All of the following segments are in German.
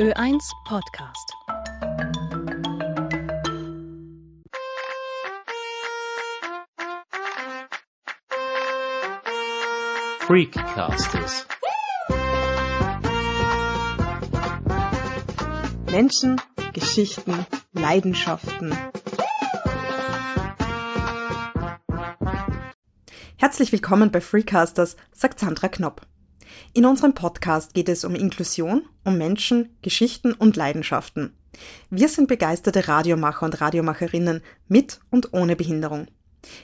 Ö1 Podcast. Freakcasters. Menschen, Geschichten, Leidenschaften. Herzlich willkommen bei Freecasters, sagt Sandra Knopp. In unserem Podcast geht es um Inklusion, um Menschen, Geschichten und Leidenschaften. Wir sind begeisterte Radiomacher und Radiomacherinnen mit und ohne Behinderung.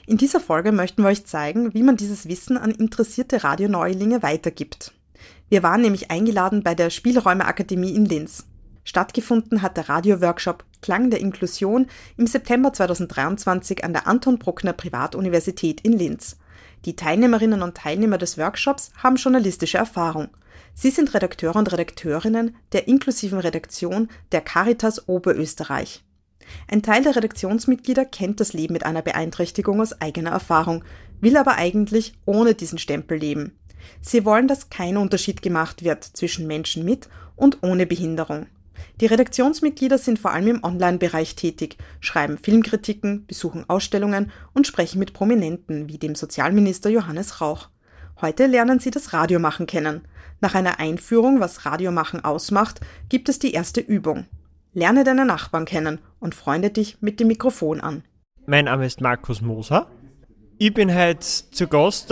In dieser Folge möchten wir euch zeigen, wie man dieses Wissen an interessierte Radioneulinge weitergibt. Wir waren nämlich eingeladen bei der Spielräumeakademie in Linz. Stattgefunden hat der Radioworkshop Klang der Inklusion im September 2023 an der Anton Bruckner Privatuniversität in Linz. Die Teilnehmerinnen und Teilnehmer des Workshops haben journalistische Erfahrung. Sie sind Redakteure und Redakteurinnen der inklusiven Redaktion der Caritas Oberösterreich. Ein Teil der Redaktionsmitglieder kennt das Leben mit einer Beeinträchtigung aus eigener Erfahrung, will aber eigentlich ohne diesen Stempel leben. Sie wollen, dass kein Unterschied gemacht wird zwischen Menschen mit und ohne Behinderung. Die Redaktionsmitglieder sind vor allem im Online-Bereich tätig, schreiben Filmkritiken, besuchen Ausstellungen und sprechen mit Prominenten wie dem Sozialminister Johannes Rauch. Heute lernen sie das Radiomachen kennen. Nach einer Einführung, was Radiomachen ausmacht, gibt es die erste Übung. Lerne deine Nachbarn kennen und freunde dich mit dem Mikrofon an. Mein Name ist Markus Moser. Ich bin heute zu Gast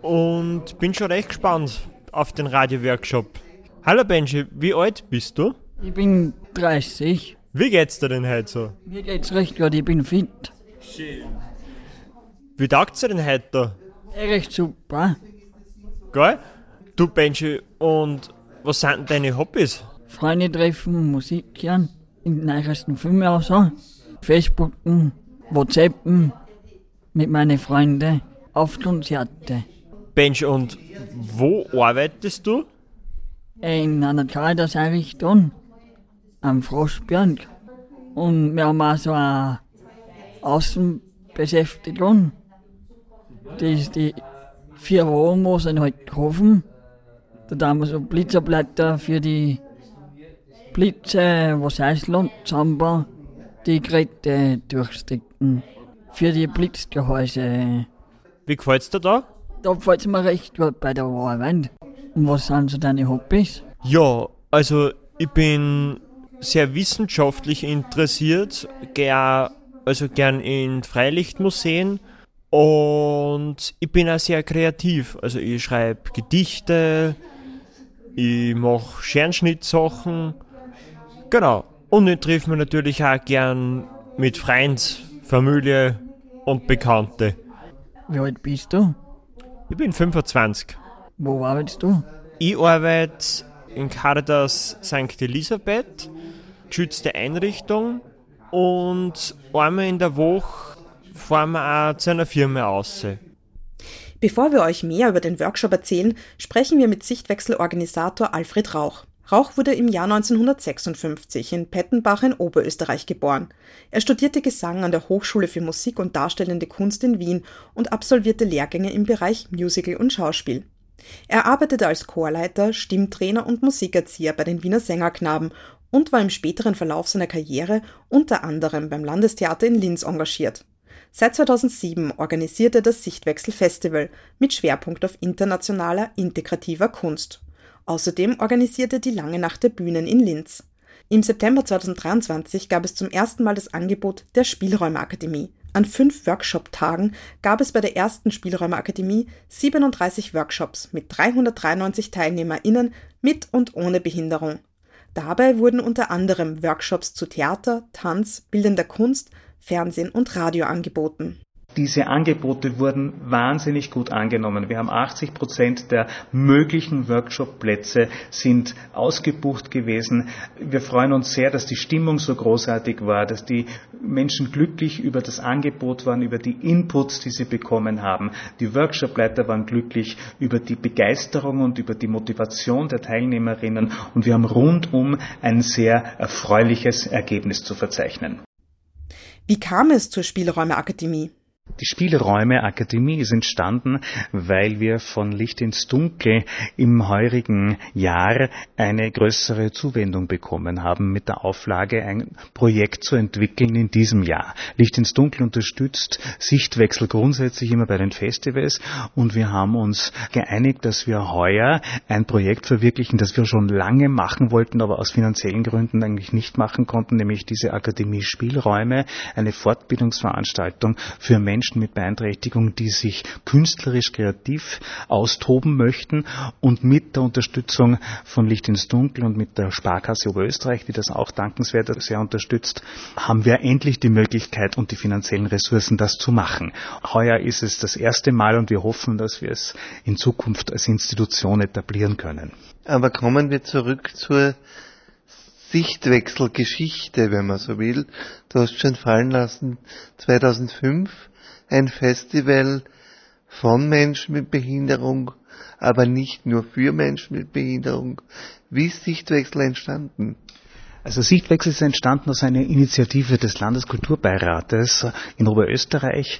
und bin schon recht gespannt auf den Radioworkshop. Hallo Benji, wie alt bist du? Ich bin 30. Wie geht's dir denn heute so? Mir geht's recht gut, ich bin fit. Wie taugt's dir denn heute da? Recht super. Geil? Du Benji, und was sind denn deine Hobbys? Freunde treffen, Musik hören, in den neuesten Filmen auch so. Facebooken, WhatsAppen mit meinen Freunden auf Konzerte. Benji, und wo arbeitest du? In einer Caritas-Einrichtung am Frostberg. Und wir haben auch so eine Außenbeschäftigung. Das ist die vier Wochen, wo sie halt kaufen. Da haben wir so Blitzerblätter für die Blitze, was heißt zusammenbauen, die Geräte durchstecken. Für die Blitzgehäuse. Wie gefällt's dir da? Da gefällt es mir recht gut bei der Arbeit. Und was sind so deine Hobbys? Ja, also ich bin sehr wissenschaftlich interessiert, gehe also gern in Freilichtmuseen und ich bin auch sehr kreativ. Also ich schreibe Gedichte, ich mache Scherenschnittsachen, genau. Und ich treffe mich natürlich auch gern mit Freunden, Familie und Bekannte. Wie alt bist du? Ich bin 25. Wo arbeitest du? Ich arbeite in Caritas St. Elisabeth, geschützte Einrichtung und einmal in der Woche fahren wir auch zu einer Firma aus. Bevor wir euch mehr über den Workshop erzählen, sprechen wir mit Sichtwechselorganisator Alfred Rauch. Rauch wurde im Jahr 1956 in Pettenbach in Oberösterreich geboren. Er studierte Gesang an der Hochschule für Musik und Darstellende Kunst in Wien und absolvierte Lehrgänge im Bereich Musical und Schauspiel. Er arbeitete als Chorleiter, Stimmtrainer und Musikerzieher bei den Wiener Sängerknaben und war im späteren Verlauf seiner Karriere unter anderem beim Landestheater in Linz engagiert. Seit 2007 organisiert er das Sichtwechsel Festival mit Schwerpunkt auf internationaler integrativer Kunst. Außerdem organisiert er die Lange Nacht der Bühnen in Linz. Im September 2023 gab es zum ersten Mal das Angebot der Spielräumeakademie. An fünf Workshop-Tagen gab es bei der ersten Spielräumeakademie 37 Workshops mit 393 TeilnehmerInnen mit und ohne Behinderung. Dabei wurden unter anderem Workshops zu Theater, Tanz, bildender Kunst, Fernsehen und Radio angeboten. Diese Angebote wurden wahnsinnig gut angenommen. Wir haben 80 Prozent der möglichen Workshop-Plätze sind ausgebucht gewesen. Wir freuen uns sehr, dass die Stimmung so großartig war, dass die Menschen glücklich über das Angebot waren, über die Inputs, die sie bekommen haben. Die Workshop-Leiter waren glücklich über die Begeisterung und über die Motivation der Teilnehmerinnen und wir haben rundum ein sehr erfreuliches Ergebnis zu verzeichnen. Wie kam es zur Spielräumeakademie? Die Spielräume Akademie ist entstanden, weil wir von Licht ins Dunkel im heurigen Jahr eine größere Zuwendung bekommen haben mit der Auflage, ein Projekt zu entwickeln in diesem Jahr. Licht ins Dunkel unterstützt Sichtwechsel grundsätzlich immer bei den Festivals und wir haben uns geeinigt, dass wir heuer ein Projekt verwirklichen, das wir schon lange machen wollten, aber aus finanziellen Gründen eigentlich nicht machen konnten, nämlich diese Akademie Spielräume, eine Fortbildungsveranstaltung für Menschen, Menschen mit Beeinträchtigung, die sich künstlerisch kreativ austoben möchten und mit der Unterstützung von Licht ins Dunkel und mit der Sparkasse Oberösterreich, die das auch dankenswert sehr unterstützt, haben wir endlich die Möglichkeit und die finanziellen Ressourcen, das zu machen. Heuer ist es das erste Mal und wir hoffen, dass wir es in Zukunft als Institution etablieren können. Aber kommen wir zurück zur Sichtwechselgeschichte, wenn man so will. Du hast schon fallen lassen, 2005 ein Festival von Menschen mit Behinderung, aber nicht nur für Menschen mit Behinderung. Wie ist Sichtwechsel entstanden? Also Sichtwechsel ist entstanden aus einer Initiative des Landeskulturbeirates in Oberösterreich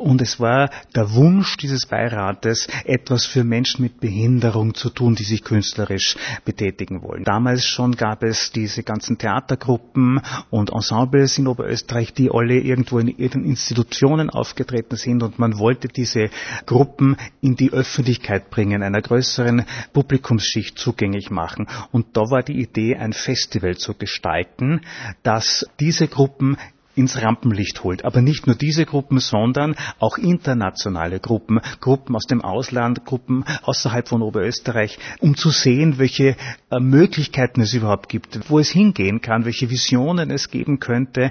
und es war der Wunsch dieses Beirates, etwas für Menschen mit Behinderung zu tun, die sich künstlerisch betätigen wollen. Damals schon gab es diese ganzen Theatergruppen und Ensembles in Oberösterreich, die alle irgendwo in ihren Institutionen aufgetreten sind und man wollte diese Gruppen in die Öffentlichkeit bringen, einer größeren Publikumsschicht zugänglich machen. Und da war die Idee, ein Festival zu gestalten, dass diese Gruppen ins Rampenlicht holt. Aber nicht nur diese Gruppen, sondern auch internationale Gruppen, Gruppen aus dem Ausland, Gruppen außerhalb von Oberösterreich, um zu sehen, welche äh, Möglichkeiten es überhaupt gibt, wo es hingehen kann, welche Visionen es geben könnte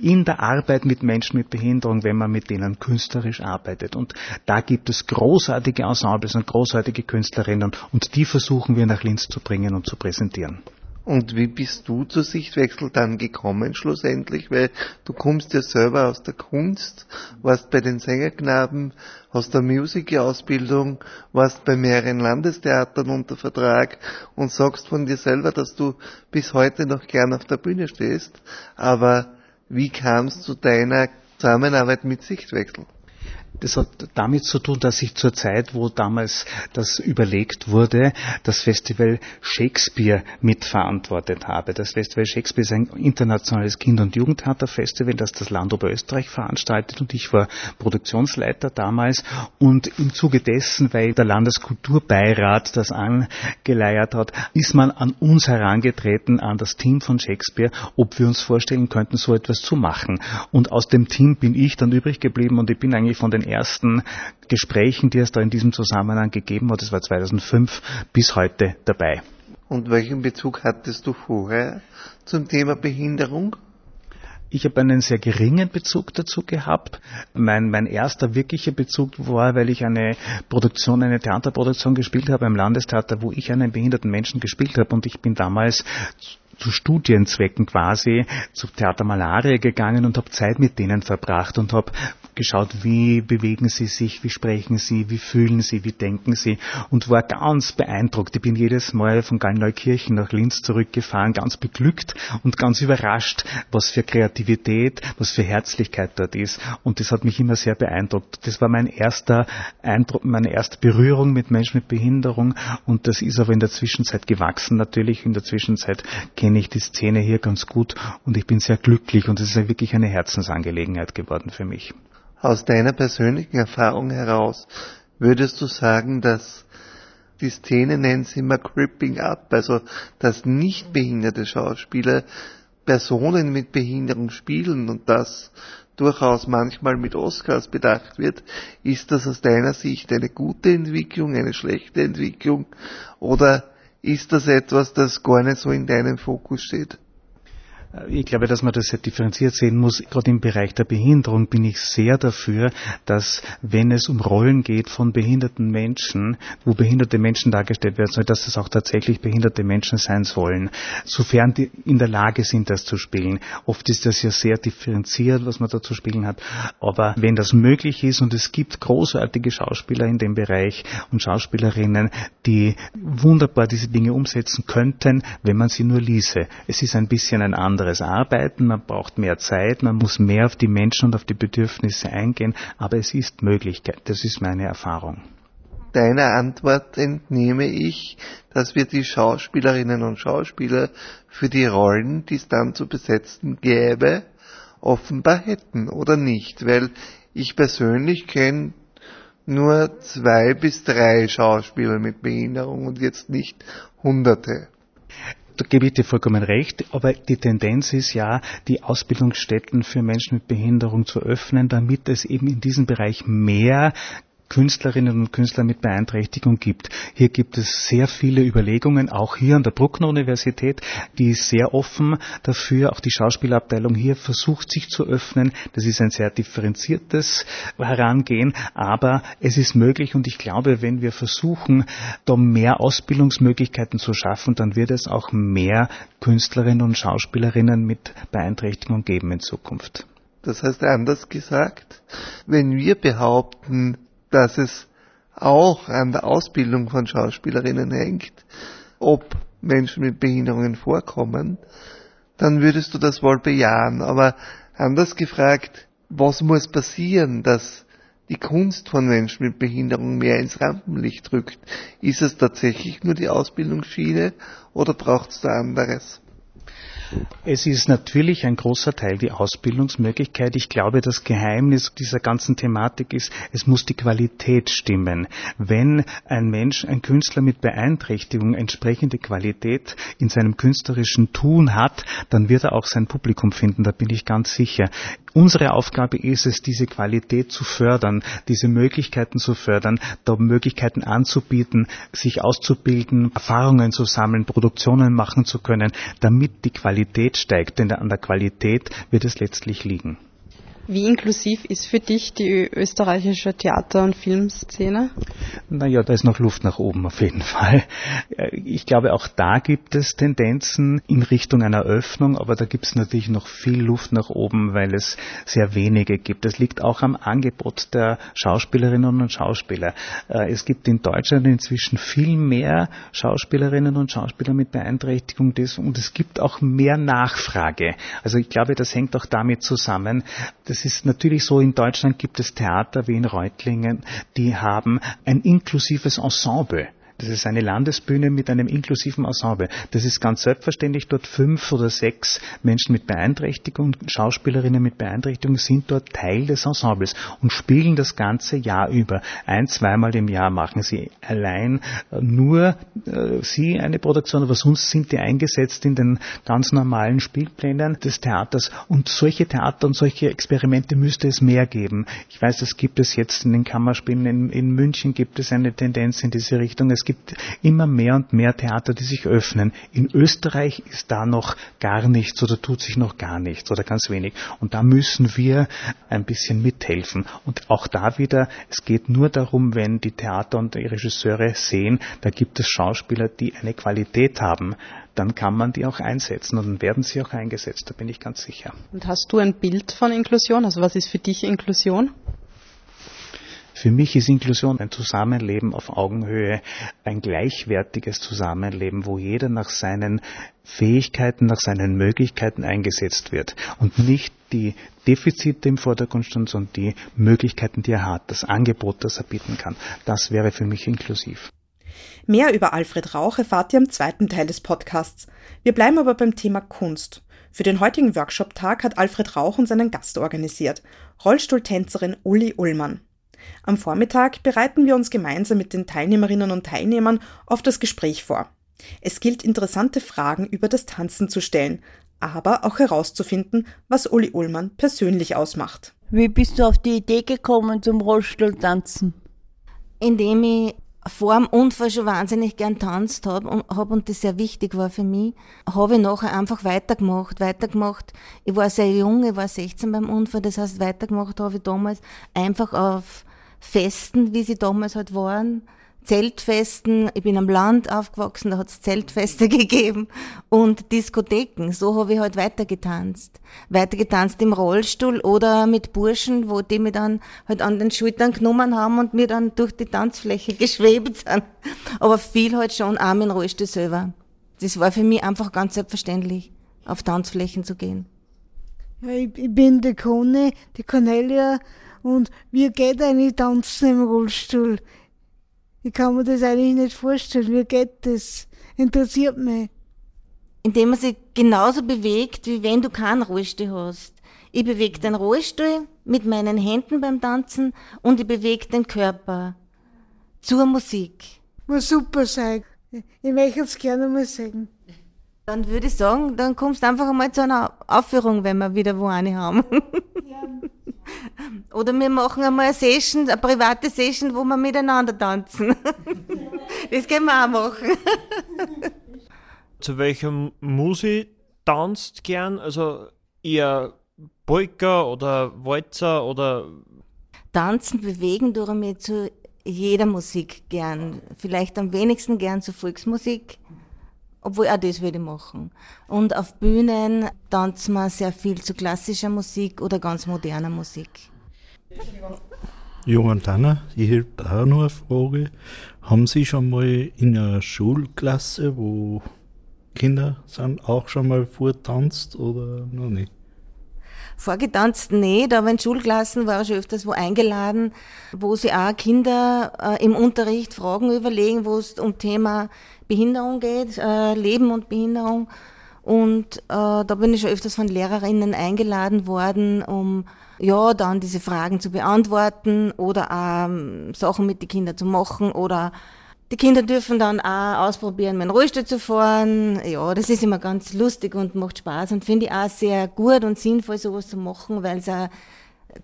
in der Arbeit mit Menschen mit Behinderung, wenn man mit denen künstlerisch arbeitet. Und da gibt es großartige Ensembles und großartige Künstlerinnen und die versuchen wir nach Linz zu bringen und zu präsentieren. Und wie bist du zur Sichtwechsel dann gekommen schlussendlich? Weil du kommst ja selber aus der Kunst, warst bei den Sängerknaben, hast eine Musikausbildung, warst bei mehreren Landestheatern unter Vertrag und sagst von dir selber, dass du bis heute noch gern auf der Bühne stehst. Aber wie kam es zu deiner Zusammenarbeit mit Sichtwechsel? Das hat damit zu tun, dass ich zur Zeit, wo damals das überlegt wurde, das Festival Shakespeare mitverantwortet habe. Das Festival Shakespeare ist ein internationales Kind- und Jugendtheaterfestival, das das Land Oberösterreich veranstaltet und ich war Produktionsleiter damals und im Zuge dessen, weil der Landeskulturbeirat das angeleiert hat, ist man an uns herangetreten, an das Team von Shakespeare, ob wir uns vorstellen könnten, so etwas zu machen. Und aus dem Team bin ich dann übrig geblieben und ich bin eigentlich von den ersten Gesprächen, die es da in diesem Zusammenhang gegeben hat, das war 2005, bis heute dabei. Und welchen Bezug hattest du vorher zum Thema Behinderung? Ich habe einen sehr geringen Bezug dazu gehabt. Mein, mein erster wirklicher Bezug war, weil ich eine Produktion, eine Theaterproduktion gespielt habe im Landestheater, wo ich einen behinderten Menschen gespielt habe und ich bin damals zu Studienzwecken quasi zu Theater Malaria gegangen und habe Zeit mit denen verbracht und habe geschaut, wie bewegen sie sich, wie sprechen sie, wie fühlen sie, wie denken sie und war ganz beeindruckt. Ich bin jedes Mal von Gallneukirchen nach Linz zurückgefahren, ganz beglückt und ganz überrascht, was für Kreativität, was für Herzlichkeit dort ist und das hat mich immer sehr beeindruckt. Das war mein erster Eindruck, meine erste Berührung mit Menschen mit Behinderung und das ist aber in der Zwischenzeit gewachsen natürlich. In der Zwischenzeit kenne ich die Szene hier ganz gut und ich bin sehr glücklich und es ist wirklich eine Herzensangelegenheit geworden für mich. Aus deiner persönlichen Erfahrung heraus würdest du sagen, dass die Szene nennen sie immer Cripping Up, also dass nicht behinderte Schauspieler Personen mit Behinderung spielen und das durchaus manchmal mit Oscars bedacht wird, ist das aus deiner Sicht eine gute Entwicklung, eine schlechte Entwicklung oder ist das etwas, das gar nicht so in deinem Fokus steht? Ich glaube, dass man das sehr differenziert sehen muss. Gerade im Bereich der Behinderung bin ich sehr dafür, dass wenn es um Rollen geht von behinderten Menschen, wo behinderte Menschen dargestellt werden sollen, dass es auch tatsächlich behinderte Menschen sein sollen, sofern die in der Lage sind, das zu spielen. Oft ist das ja sehr differenziert, was man da zu spielen hat. Aber wenn das möglich ist und es gibt großartige Schauspieler in dem Bereich und Schauspielerinnen, die wunderbar diese Dinge umsetzen könnten, wenn man sie nur ließe. Es ist ein bisschen ein anderes anderes arbeiten, man braucht mehr Zeit, man muss mehr auf die Menschen und auf die Bedürfnisse eingehen, aber es ist Möglichkeit, das ist meine Erfahrung. Deiner Antwort entnehme ich, dass wir die Schauspielerinnen und Schauspieler für die Rollen, die es dann zu besetzen gäbe, offenbar hätten oder nicht, weil ich persönlich kenne nur zwei bis drei Schauspieler mit Behinderung und jetzt nicht Hunderte. Da gebe ich dir vollkommen recht, aber die Tendenz ist ja, die Ausbildungsstätten für Menschen mit Behinderung zu öffnen, damit es eben in diesem Bereich mehr Künstlerinnen und Künstler mit Beeinträchtigung gibt. Hier gibt es sehr viele Überlegungen, auch hier an der Bruckner Universität, die ist sehr offen dafür. Auch die Schauspielabteilung hier versucht sich zu öffnen. Das ist ein sehr differenziertes Herangehen, aber es ist möglich und ich glaube, wenn wir versuchen, da mehr Ausbildungsmöglichkeiten zu schaffen, dann wird es auch mehr Künstlerinnen und Schauspielerinnen mit Beeinträchtigung geben in Zukunft. Das heißt anders gesagt, wenn wir behaupten, dass es auch an der Ausbildung von Schauspielerinnen hängt, ob Menschen mit Behinderungen vorkommen, dann würdest du das wohl bejahen. Aber anders gefragt, was muss passieren, dass die Kunst von Menschen mit Behinderung mehr ins Rampenlicht rückt? Ist es tatsächlich nur die Ausbildungsschiene oder braucht es da anderes? Es ist natürlich ein großer Teil die Ausbildungsmöglichkeit. Ich glaube, das Geheimnis dieser ganzen Thematik ist, es muss die Qualität stimmen. Wenn ein Mensch, ein Künstler mit Beeinträchtigung entsprechende Qualität in seinem künstlerischen Tun hat, dann wird er auch sein Publikum finden, da bin ich ganz sicher. Unsere Aufgabe ist es, diese Qualität zu fördern, diese Möglichkeiten zu fördern, da Möglichkeiten anzubieten, sich auszubilden, Erfahrungen zu sammeln, Produktionen machen zu können, damit die Qualität steigt, denn an der Qualität wird es letztlich liegen. Wie inklusiv ist für dich die österreichische Theater- und Filmszene? Naja, da ist noch Luft nach oben auf jeden Fall. Äh, ich glaube, auch da gibt es Tendenzen in Richtung einer Öffnung, aber da gibt es natürlich noch viel Luft nach oben, weil es sehr wenige gibt. Das liegt auch am Angebot der Schauspielerinnen und Schauspieler. Äh, es gibt in Deutschland inzwischen viel mehr Schauspielerinnen und Schauspieler mit Beeinträchtigung und es gibt auch mehr Nachfrage. Also ich glaube, das hängt auch damit zusammen, dass es ist natürlich so, in Deutschland gibt es Theater wie in Reutlingen, die haben ein inklusives Ensemble. Das ist eine Landesbühne mit einem inklusiven Ensemble. Das ist ganz selbstverständlich. Dort fünf oder sechs Menschen mit Beeinträchtigung, Schauspielerinnen mit Beeinträchtigung sind dort Teil des Ensembles und spielen das ganze Jahr über. Ein, zweimal im Jahr machen sie allein äh, nur äh, sie eine Produktion, aber sonst sind die eingesetzt in den ganz normalen Spielplänen des Theaters. Und solche Theater und solche Experimente müsste es mehr geben. Ich weiß, das gibt es jetzt in den Kammerspielen. In, in München gibt es eine Tendenz in diese Richtung. Es gibt immer mehr und mehr Theater, die sich öffnen. In Österreich ist da noch gar nichts oder tut sich noch gar nichts oder ganz wenig. Und da müssen wir ein bisschen mithelfen. Und auch da wieder, es geht nur darum, wenn die Theater und die Regisseure sehen, da gibt es Schauspieler, die eine Qualität haben, dann kann man die auch einsetzen und dann werden sie auch eingesetzt, da bin ich ganz sicher. Und hast du ein Bild von Inklusion? Also was ist für dich Inklusion? Für mich ist Inklusion ein Zusammenleben auf Augenhöhe, ein gleichwertiges Zusammenleben, wo jeder nach seinen Fähigkeiten, nach seinen Möglichkeiten eingesetzt wird und nicht die Defizite im Vordergrund stehen, sondern die Möglichkeiten, die er hat, das Angebot, das er bieten kann. Das wäre für mich inklusiv. Mehr über Alfred Rauch erfahrt ihr im zweiten Teil des Podcasts. Wir bleiben aber beim Thema Kunst. Für den heutigen Workshop-Tag hat Alfred Rauch uns einen Gast organisiert, Rollstuhltänzerin Uli Ullmann. Am Vormittag bereiten wir uns gemeinsam mit den Teilnehmerinnen und Teilnehmern auf das Gespräch vor. Es gilt interessante Fragen über das Tanzen zu stellen, aber auch herauszufinden, was Uli Ullmann persönlich ausmacht. Wie bist du auf die Idee gekommen zum Rollstuhltanzen? Indem ich vor dem Unfall schon wahnsinnig gern tanzt habe und, hab und das sehr wichtig war für mich, habe ich nachher einfach weitergemacht, weitergemacht. Ich war sehr jung, ich war 16 beim Unfall, das heißt weitergemacht habe ich damals einfach auf Festen, wie sie damals halt waren. Zeltfesten, ich bin am Land aufgewachsen, da hat es Zeltfeste gegeben und Diskotheken. So habe ich halt weitergetanzt. Weitergetanzt im Rollstuhl oder mit Burschen, wo die mir dann halt an den Schultern genommen haben und mir dann durch die Tanzfläche geschwebt sind. Aber viel halt schon auch im Rollstuhl selber. Das war für mich einfach ganz selbstverständlich. auf Tanzflächen zu gehen. Ja, ich, ich bin die Conny, die Cornelia, und wie geht eigentlich Tanzen im Rollstuhl? Ich kann mir das eigentlich nicht vorstellen. Wie geht das? Interessiert mich. Indem man sich genauso bewegt, wie wenn du keinen Rollstuhl hast. Ich bewege den Rollstuhl mit meinen Händen beim Tanzen und ich bewege den Körper zur Musik. Muss super sein. Ich möchte es gerne mal sehen. Dann würde ich sagen, dann kommst du einfach einmal zu einer Aufführung, wenn wir wieder wo eine haben. Ja. Oder wir machen einmal eine Session, eine private Session, wo wir miteinander tanzen. Das können wir auch machen. Zu welcher Musik tanzt gern? Also eher Polka oder Walzer oder Tanzen, bewegen tue ich mich zu jeder Musik gern. Vielleicht am wenigsten gern zu Volksmusik, obwohl auch das würde ich machen. Und auf Bühnen tanzen wir sehr viel zu klassischer Musik oder ganz moderner Musik. Johann Tanner, ich hätte auch noch eine Frage. Haben Sie schon mal in einer Schulklasse, wo Kinder sind, auch schon mal vortanzt oder noch nicht? Vorgetanzt nicht, aber in Schulklassen war ich öfters wo eingeladen, wo sie auch Kinder äh, im Unterricht Fragen überlegen, wo es um Thema Behinderung geht, äh, Leben und Behinderung. Und äh, da bin ich schon öfters von Lehrerinnen eingeladen worden, um ja dann diese Fragen zu beantworten oder ähm, Sachen mit den Kindern zu machen oder die Kinder dürfen dann auch ausprobieren, dem Rollstuhl zu fahren. Ja, das ist immer ganz lustig und macht Spaß und finde ich auch sehr gut und sinnvoll, sowas zu machen, weil es auch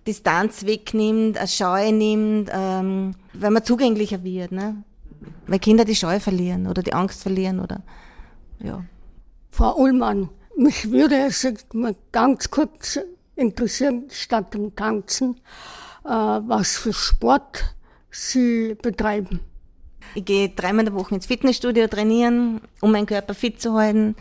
Distanz wegnimmt, eine Scheu nimmt, ähm, weil man zugänglicher wird, ne? Weil Kinder die Scheu verlieren oder die Angst verlieren oder, ja. Frau Ullmann, mich würde es mal ganz kurz interessieren, statt dem Tanzen, äh, was für Sport Sie betreiben. Ich gehe dreimal in der Woche ins Fitnessstudio trainieren, um meinen Körper fit zu halten.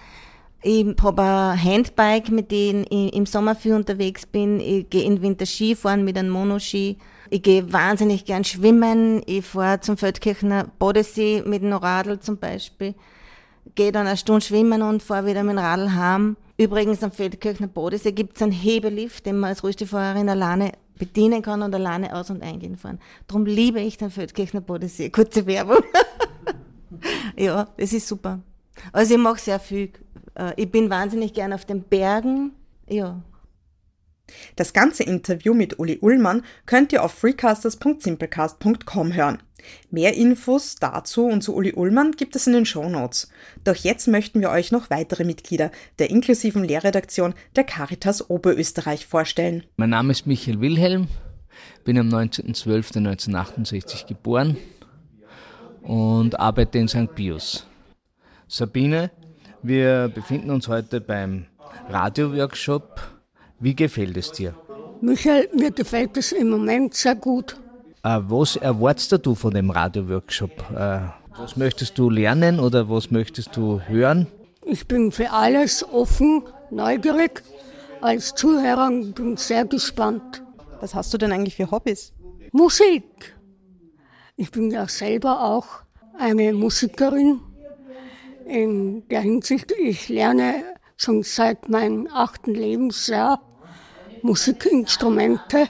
Ich habe ein Handbike, mit dem ich im Sommer viel unterwegs bin. Ich gehe in Winter Skifahren mit einem Monoski. Ich gehe wahnsinnig gern schwimmen. Ich fahre zum Feldkirchner Bodensee mit einem Radl zum Beispiel. Gehe dann eine Stunde schwimmen und fahre wieder mit dem Radl heim. Übrigens am Feldkirchner Bodensee gibt es einen Hebelift, den man als Rollstuhlfahrerin alleine bedienen kann und alleine aus- und eingehen fahren. Darum liebe ich den Feldkirchner Bodensee. Kurze Werbung. ja, das ist super. Also ich mache sehr viel. Äh, ich bin wahnsinnig gern auf den Bergen. Ja. Das ganze Interview mit Uli Ullmann könnt ihr auf freecasters.simplecast.com hören. Mehr Infos dazu und zu Uli Ullmann gibt es in den Show Notes. Doch jetzt möchten wir euch noch weitere Mitglieder der inklusiven Lehrredaktion der Caritas Oberösterreich vorstellen. Mein Name ist Michael Wilhelm, bin am 19.12.1968 geboren und arbeite in St. Pius. Sabine, wir befinden uns heute beim Radioworkshop. Wie gefällt es dir? Michael, mir gefällt es im Moment sehr gut. Äh, was erwartest du von dem Radioworkshop? Äh, was möchtest du lernen oder was möchtest du hören? Ich bin für alles offen, neugierig. Als Zuhörer bin ich sehr gespannt. Was hast du denn eigentlich für Hobbys? Musik. Ich bin ja selber auch eine Musikerin. In der Hinsicht, ich lerne schon seit meinem achten Lebensjahr Musikinstrumente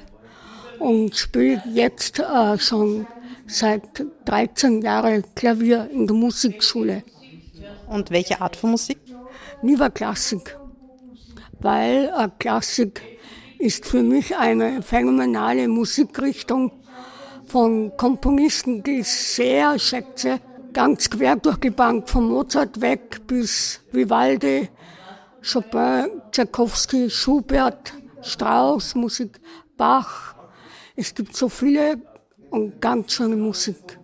und spiele jetzt äh, schon seit 13 Jahren Klavier in der Musikschule. Und welche Art von Musik? Lieber Klassik, weil äh, Klassik ist für mich eine phänomenale Musikrichtung von Komponisten, die ich sehr schätze, ganz quer durch die Bank, von Mozart weg bis Vivaldi, Chopin, Tchaikovsky, Schubert, Strauss, Musik, Bach, es gibt so viele und ganz schöne Musik.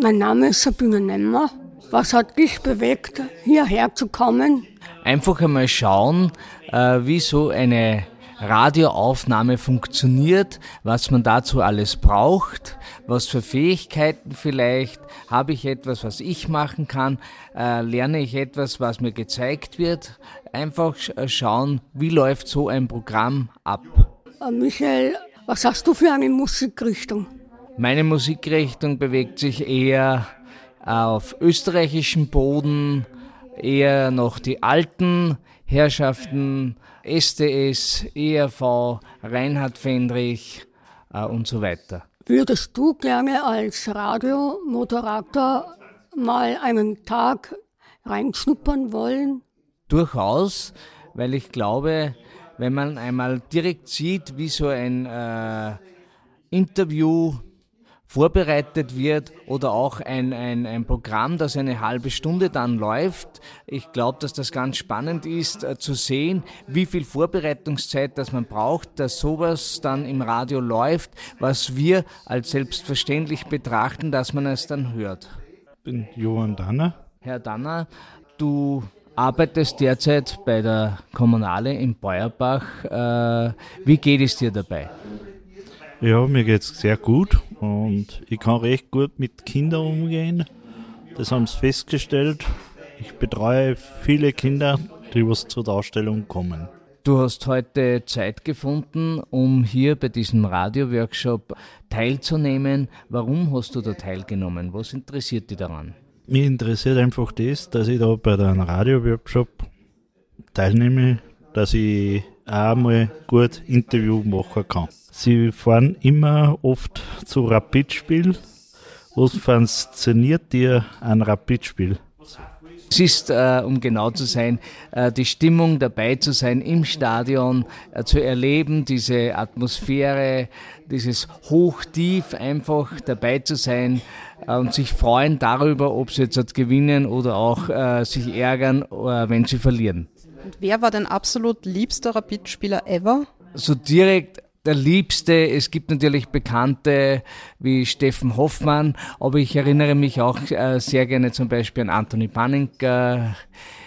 Mein Name ist Sabine Nemmer. Was hat dich bewegt, hierher zu kommen? Einfach einmal schauen, äh, wie so eine Radioaufnahme funktioniert, was man dazu alles braucht, was für Fähigkeiten vielleicht, habe ich etwas, was ich machen kann, äh, lerne ich etwas, was mir gezeigt wird. Einfach schauen, wie läuft so ein Programm ab. Äh, Michael, was hast du für eine Musikrichtung? Meine Musikrichtung bewegt sich eher auf österreichischem Boden, eher noch die alten Herrschaften, SDS, ERV, Reinhard Fendrich äh, und so weiter. Würdest du gerne als Radiomoderator mal einen Tag reinschnuppern wollen? Durchaus, weil ich glaube, wenn man einmal direkt sieht, wie so ein äh, Interview vorbereitet wird oder auch ein, ein, ein Programm, das eine halbe Stunde dann läuft. Ich glaube, dass das ganz spannend ist, äh, zu sehen, wie viel Vorbereitungszeit das man braucht, dass sowas dann im Radio läuft, was wir als selbstverständlich betrachten, dass man es dann hört. Ich bin Johann Danner. Herr Danner, du arbeitest derzeit bei der Kommunale in Beuerbach. Äh, wie geht es dir dabei? Ja, mir geht es sehr gut und ich kann recht gut mit Kindern umgehen. Das haben sie festgestellt. Ich betreue viele Kinder, die was zur Darstellung kommen. Du hast heute Zeit gefunden, um hier bei diesem Radio-Workshop teilzunehmen. Warum hast du da teilgenommen? Was interessiert dich daran? Mich interessiert einfach das, dass ich da bei einem Radio-Workshop teilnehme, dass ich auch mal gut Interview machen kann. Sie fahren immer oft zu Rapidspiel. Was fasziniert dir an Rapidspiel? Es ist, äh, um genau zu sein, äh, die Stimmung dabei zu sein im Stadion, äh, zu erleben, diese Atmosphäre, dieses Hochtief, einfach dabei zu sein und sich freuen darüber, ob sie jetzt gewinnen oder auch sich ärgern, wenn sie verlieren. Und wer war dein absolut liebster Rapid-Spieler ever? So direkt der Liebste. Es gibt natürlich Bekannte wie Steffen Hoffmann, aber ich erinnere mich auch äh, sehr gerne zum Beispiel an Anthony Panninger,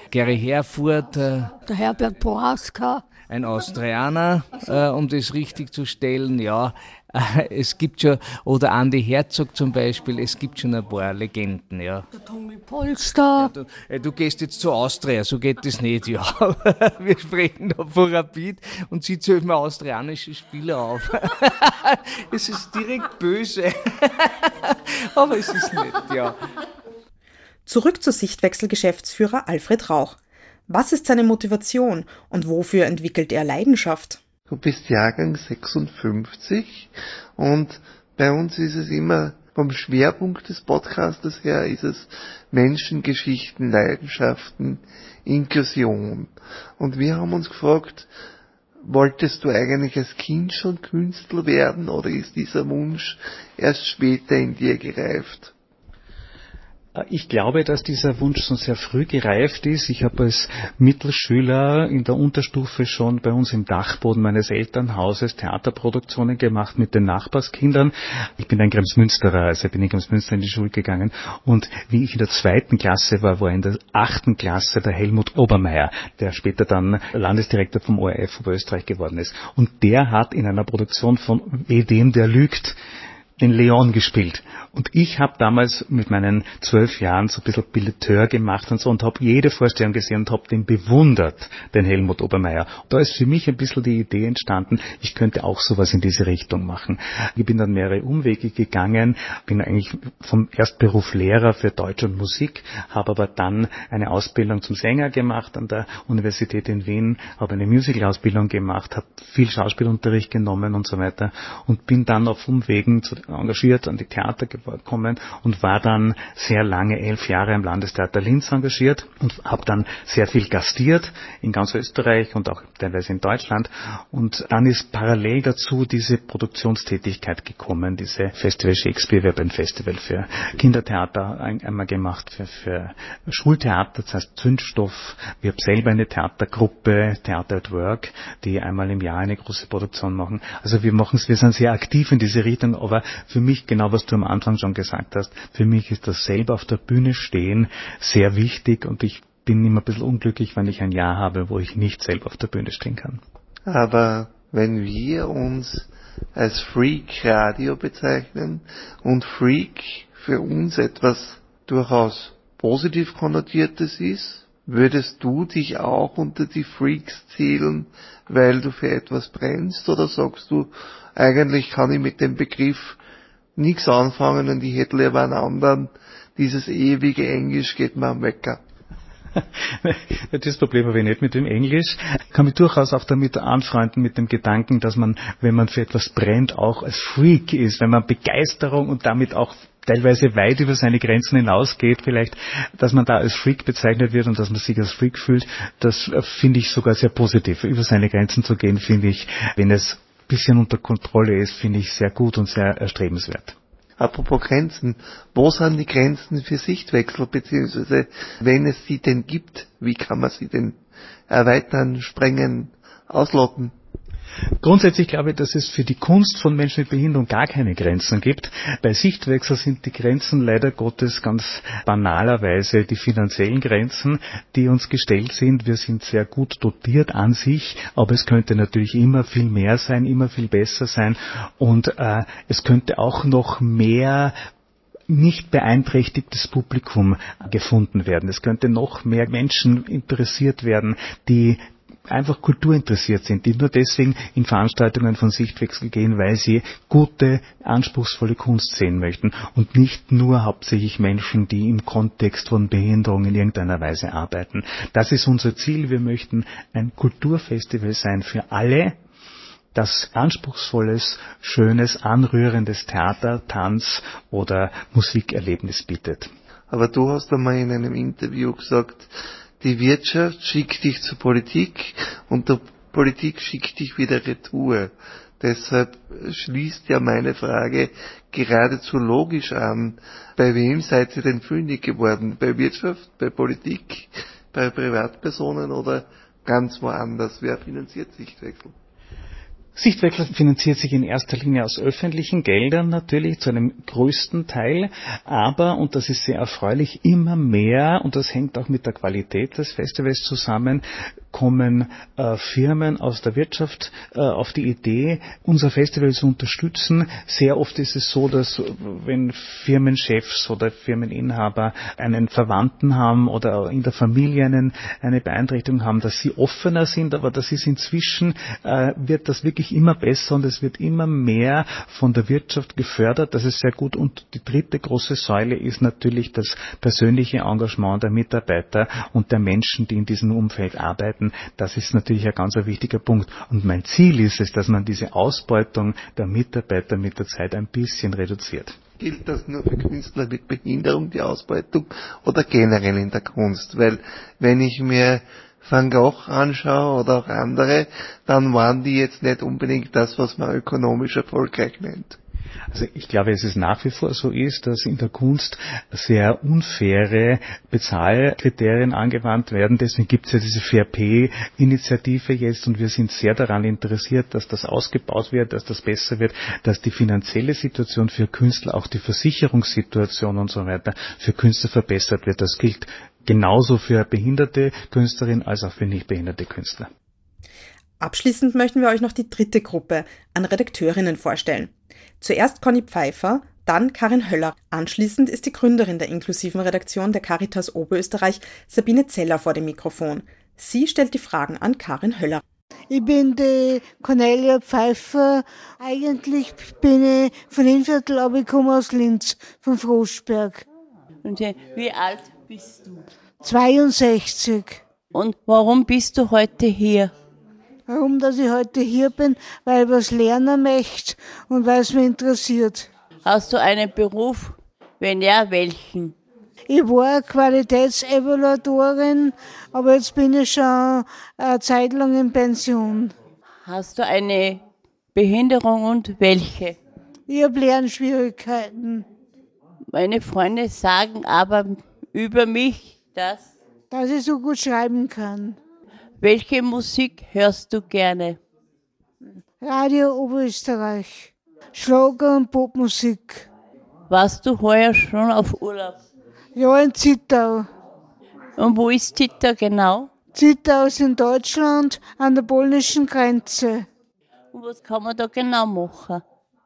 Gary Herfurth. Äh, der Herbert Boaska. Ein Austrianer, äh, um das richtig zu stellen, ja. Es gibt schon, oder Andy Herzog zum Beispiel, es gibt schon ein paar Legenden, ja. Der Tommy Polster. Ja, du, äh, du, gehst jetzt zu Austria, so geht das nicht, ja. Wir sprechen da von Rapid und sie zählt mir austrianische Spieler auf. es ist direkt böse. Aber es ist nicht, ja. Zurück zu Sichtwechsel-Geschäftsführer Alfred Rauch. Was ist seine Motivation und wofür entwickelt er Leidenschaft? Du bist Jahrgang 56 und bei uns ist es immer vom Schwerpunkt des Podcastes her ist es Menschen, Geschichten, Leidenschaften, Inklusion. Und wir haben uns gefragt, wolltest du eigentlich als Kind schon Künstler werden oder ist dieser Wunsch erst später in dir gereift? Ich glaube, dass dieser Wunsch schon sehr früh gereift ist. Ich habe als Mittelschüler in der Unterstufe schon bei uns im Dachboden meines Elternhauses Theaterproduktionen gemacht mit den Nachbarskindern. Ich bin ein Kremsmünsterer, also bin in Kremsmünster in die Schule gegangen. Und wie ich in der zweiten Klasse war, war in der achten Klasse der Helmut Obermeier, der später dann Landesdirektor vom ORF Oberösterreich geworden ist. Und der hat in einer Produktion von Edem, der lügt, den Leon gespielt. Und ich habe damals mit meinen zwölf Jahren so ein bisschen Billeteur gemacht und so und habe jede Vorstellung gesehen und habe den bewundert, den Helmut Obermeier. Da ist für mich ein bisschen die Idee entstanden, ich könnte auch sowas in diese Richtung machen. Ich bin dann mehrere Umwege gegangen, bin eigentlich vom Erstberuf Lehrer für Deutsch und Musik, habe aber dann eine Ausbildung zum Sänger gemacht an der Universität in Wien, habe eine Musical-Ausbildung gemacht, habe viel Schauspielunterricht genommen und so weiter und bin dann auf Umwegen engagiert an die Theater gekommen und war dann sehr lange, elf Jahre im Landestheater Linz engagiert und habe dann sehr viel gastiert in ganz Österreich und auch teilweise in Deutschland. Und dann ist parallel dazu diese Produktionstätigkeit gekommen, diese Festival Shakespeare. Wir haben ein Festival für Kindertheater einmal gemacht, für, für Schultheater, das heißt Zündstoff. Wir haben selber eine Theatergruppe, Theater at Work, die einmal im Jahr eine große Produktion machen. Also wir machen es, wir sind sehr aktiv in diese Richtung, aber für mich, genau was du am Anfang schon gesagt hast, für mich ist das selber auf der Bühne stehen sehr wichtig und ich bin immer ein bisschen unglücklich, wenn ich ein Jahr habe, wo ich nicht selber auf der Bühne stehen kann. Aber wenn wir uns als Freak Radio bezeichnen und Freak für uns etwas durchaus positiv konnotiertes ist, würdest du dich auch unter die Freaks zählen, weil du für etwas brennst oder sagst du, eigentlich kann ich mit dem Begriff nichts anfangen und ich hätte lieber einen anderen. Dieses ewige Englisch geht mir am Wecker. das Problem habe ich nicht mit dem Englisch. Ich kann mich durchaus auch damit anfreunden mit dem Gedanken, dass man, wenn man für etwas brennt, auch als Freak ist, wenn man Begeisterung und damit auch teilweise weit über seine Grenzen hinausgeht, vielleicht, dass man da als Freak bezeichnet wird und dass man sich als Freak fühlt, das finde ich sogar sehr positiv. Über seine Grenzen zu gehen, finde ich, wenn es bisschen unter Kontrolle ist, finde ich sehr gut und sehr erstrebenswert. Apropos Grenzen, wo sind die Grenzen für Sichtwechsel, beziehungsweise wenn es sie denn gibt, wie kann man sie denn erweitern, sprengen, ausloten? Grundsätzlich glaube ich, dass es für die Kunst von Menschen mit Behinderung gar keine Grenzen gibt. Bei Sichtwechsel sind die Grenzen leider Gottes ganz banalerweise die finanziellen Grenzen, die uns gestellt sind. Wir sind sehr gut dotiert an sich, aber es könnte natürlich immer viel mehr sein, immer viel besser sein und äh, es könnte auch noch mehr nicht beeinträchtigtes Publikum gefunden werden. Es könnte noch mehr Menschen interessiert werden, die einfach kulturinteressiert sind, die nur deswegen in Veranstaltungen von Sichtwechsel gehen, weil sie gute, anspruchsvolle Kunst sehen möchten und nicht nur hauptsächlich Menschen, die im Kontext von Behinderung in irgendeiner Weise arbeiten. Das ist unser Ziel. Wir möchten ein Kulturfestival sein für alle, das anspruchsvolles, schönes, anrührendes Theater, Tanz oder Musikerlebnis bietet. Aber du hast einmal in einem Interview gesagt, die Wirtschaft schickt dich zur Politik und die Politik schickt dich wieder retour. Deshalb schließt ja meine Frage geradezu logisch an. Bei wem seid ihr denn fündig geworden? Bei Wirtschaft, bei Politik, bei Privatpersonen oder ganz woanders? Wer finanziert Sichtwechsel? Sichtwechsel finanziert sich in erster Linie aus öffentlichen Geldern natürlich zu einem größten Teil, aber, und das ist sehr erfreulich, immer mehr, und das hängt auch mit der Qualität des Festivals zusammen, kommen äh, Firmen aus der Wirtschaft äh, auf die Idee, unser Festival zu unterstützen. Sehr oft ist es so, dass wenn Firmenchefs oder Firmeninhaber einen Verwandten haben oder in der Familie einen, eine Beeinträchtigung haben, dass sie offener sind, aber das ist inzwischen, äh, wird das wirklich immer besser und es wird immer mehr von der Wirtschaft gefördert. Das ist sehr gut. Und die dritte große Säule ist natürlich das persönliche Engagement der Mitarbeiter und der Menschen, die in diesem Umfeld arbeiten arbeiten. Das ist natürlich ein ganz wichtiger Punkt. Und mein Ziel ist es, dass man diese Ausbeutung der Mitarbeiter mit der Zeit ein bisschen reduziert. Gilt das nur für Künstler mit Behinderung, die Ausbeutung, oder generell in der Kunst? Weil wenn ich mir Van Gogh anschaue oder auch andere, dann waren die jetzt nicht unbedingt das, was man ökonomisch erfolgreich nennt. Also ich glaube, es ist nach wie vor so ist, dass in der Kunst sehr unfaire Bezahlkriterien angewandt werden. Deswegen gibt es ja diese Fair Pay Initiative jetzt und wir sind sehr daran interessiert, dass das ausgebaut wird, dass das besser wird, dass die finanzielle Situation für Künstler, auch die Versicherungssituation und so weiter für Künstler verbessert wird. Das gilt genauso für behinderte Künstlerinnen als auch für nicht behinderte Künstler. Abschließend möchten wir euch noch die dritte Gruppe an Redakteurinnen vorstellen. Zuerst Conny Pfeiffer, dann Karin Höller. Anschließend ist die Gründerin der inklusiven Redaktion der Caritas Oberösterreich, Sabine Zeller, vor dem Mikrofon. Sie stellt die Fragen an Karin Höller. Ich bin die Cornelia Pfeiffer. Eigentlich bin ich von Innviertel, aber ich komme aus Linz, von Froschberg. Und wie alt bist du? 62. Und warum bist du heute hier? Warum, dass ich heute hier bin? Weil ich was lernen möchte und weil es mich interessiert. Hast du einen Beruf? Wenn ja, welchen? Ich war Qualitätsevaluatorin, aber jetzt bin ich schon eine Zeit lang in Pension. Hast du eine Behinderung und welche? Ich habe Lernschwierigkeiten. Meine Freunde sagen aber über mich, dass... Dass ich so gut schreiben kann. Welche Musik hörst du gerne? Radio Oberösterreich. Schlager und Popmusik. Warst du heuer schon auf Urlaub? Ja, in Zittau. Und wo ist Zittau genau? Zittau ist in Deutschland an der polnischen Grenze. Und was kann man da genau machen?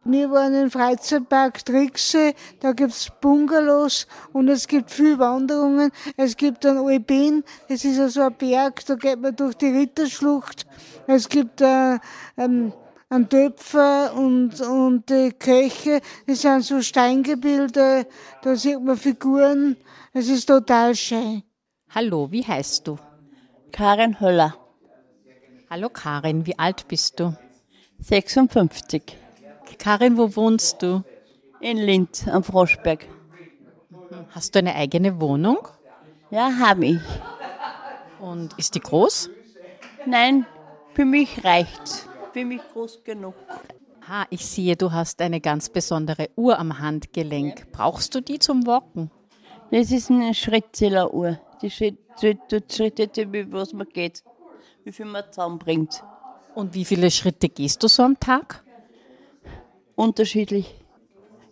Wir waren im Freizeitpark Trixe, da gibt's Bungalows und es gibt viel Wanderungen. Es gibt einen Alpin, das ist also ein Berg, da geht man durch die Ritterschlucht. Es gibt äh, ähm, einen Töpfer und, und die Köche, das sind so Steingebilde, da sieht man Figuren. Es ist total schön. Hallo, wie heißt du? Karin Höller. Hallo Karin, wie alt bist du? 56. Karin, wo wohnst du? In Linz am Froschberg. Hast du eine eigene Wohnung? Ja, habe ich. Und ist die groß? Nein, für mich reicht's. Für mich groß genug. Ah, ich sehe, du hast eine ganz besondere Uhr am Handgelenk. Brauchst du die zum Walken? Das ist eine Schrittzähleruhr. Die tut Schritte, wie was man geht, wie viel man zusammenbringt. Und wie viele Schritte gehst du so am Tag? Unterschiedlich.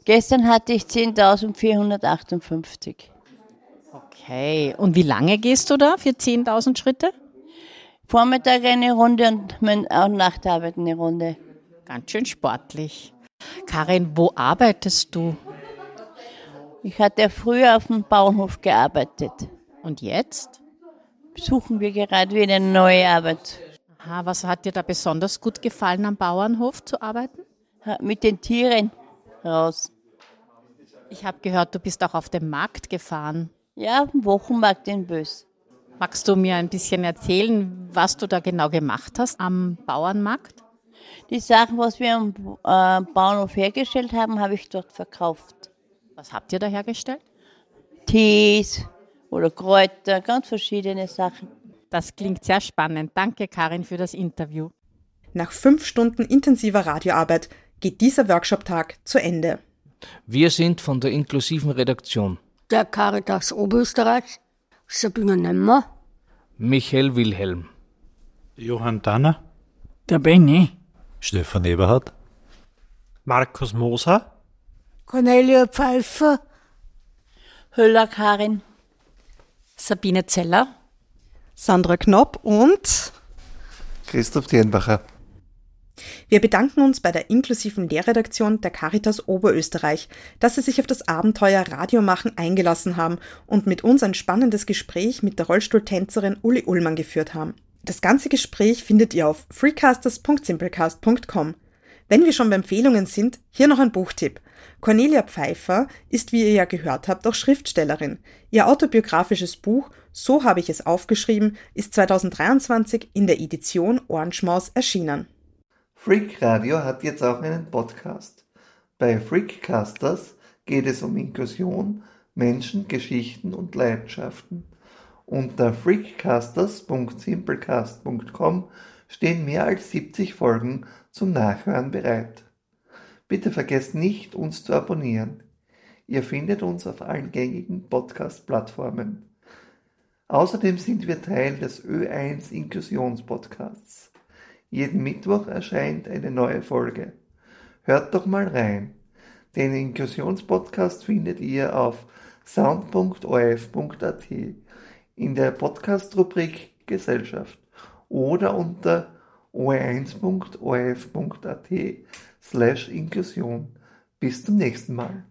Gestern hatte ich 10.458. Okay, und wie lange gehst du da für 10.000 Schritte? Vormittag eine Runde und Nachtarbeit eine Runde. Ganz schön sportlich. Karin, wo arbeitest du? Ich hatte früher auf dem Bauernhof gearbeitet. Und jetzt? Suchen wir gerade wieder eine neue Arbeit. Aha, was hat dir da besonders gut gefallen am Bauernhof zu arbeiten? Mit den Tieren raus. Ich habe gehört, du bist auch auf dem Markt gefahren. Ja, Wochenmarkt in Bös. Magst du mir ein bisschen erzählen, was du da genau gemacht hast am Bauernmarkt? Die Sachen, was wir am äh, Bauernhof hergestellt haben, habe ich dort verkauft. Was habt ihr da hergestellt? Tees oder Kräuter, ganz verschiedene Sachen. Das klingt sehr spannend. Danke, Karin, für das Interview. Nach fünf Stunden intensiver Radioarbeit geht dieser Workshop-Tag zu Ende. Wir sind von der inklusiven Redaktion. Der Caritas Oberösterreich, Sabine Nemmer, Michael Wilhelm, Johann Danner, der Benny, Stefan Eberhardt, Markus Moser, Cornelia Pfeiffer, Höller Karin, Sabine Zeller, Sandra Knopp und Christoph Dirnbacher. Wir bedanken uns bei der inklusiven Lehrredaktion der Caritas Oberösterreich, dass Sie sich auf das Abenteuer Radiomachen eingelassen haben und mit uns ein spannendes Gespräch mit der Rollstuhltänzerin Uli Ullmann geführt haben. Das ganze Gespräch findet ihr auf freecasters.simplecast.com. Wenn wir schon bei Empfehlungen sind, hier noch ein Buchtipp. Cornelia Pfeiffer ist, wie ihr ja gehört habt, auch Schriftstellerin. Ihr autobiografisches Buch So habe ich es aufgeschrieben ist 2023 in der Edition Ohrenschmaus erschienen. Freak Radio hat jetzt auch einen Podcast. Bei Freakcasters geht es um Inklusion, Menschen, Geschichten und Leidenschaften. Unter freakcasters.simplecast.com stehen mehr als 70 Folgen zum Nachhören bereit. Bitte vergesst nicht, uns zu abonnieren. Ihr findet uns auf allen gängigen Podcast-Plattformen. Außerdem sind wir Teil des Ö1 Inklusionspodcasts. Jeden Mittwoch erscheint eine neue Folge. Hört doch mal rein. Den Inklusionspodcast findet ihr auf sound.orf.at in der Podcast-Rubrik Gesellschaft oder unter o1.orf.at slash Inklusion. Bis zum nächsten Mal.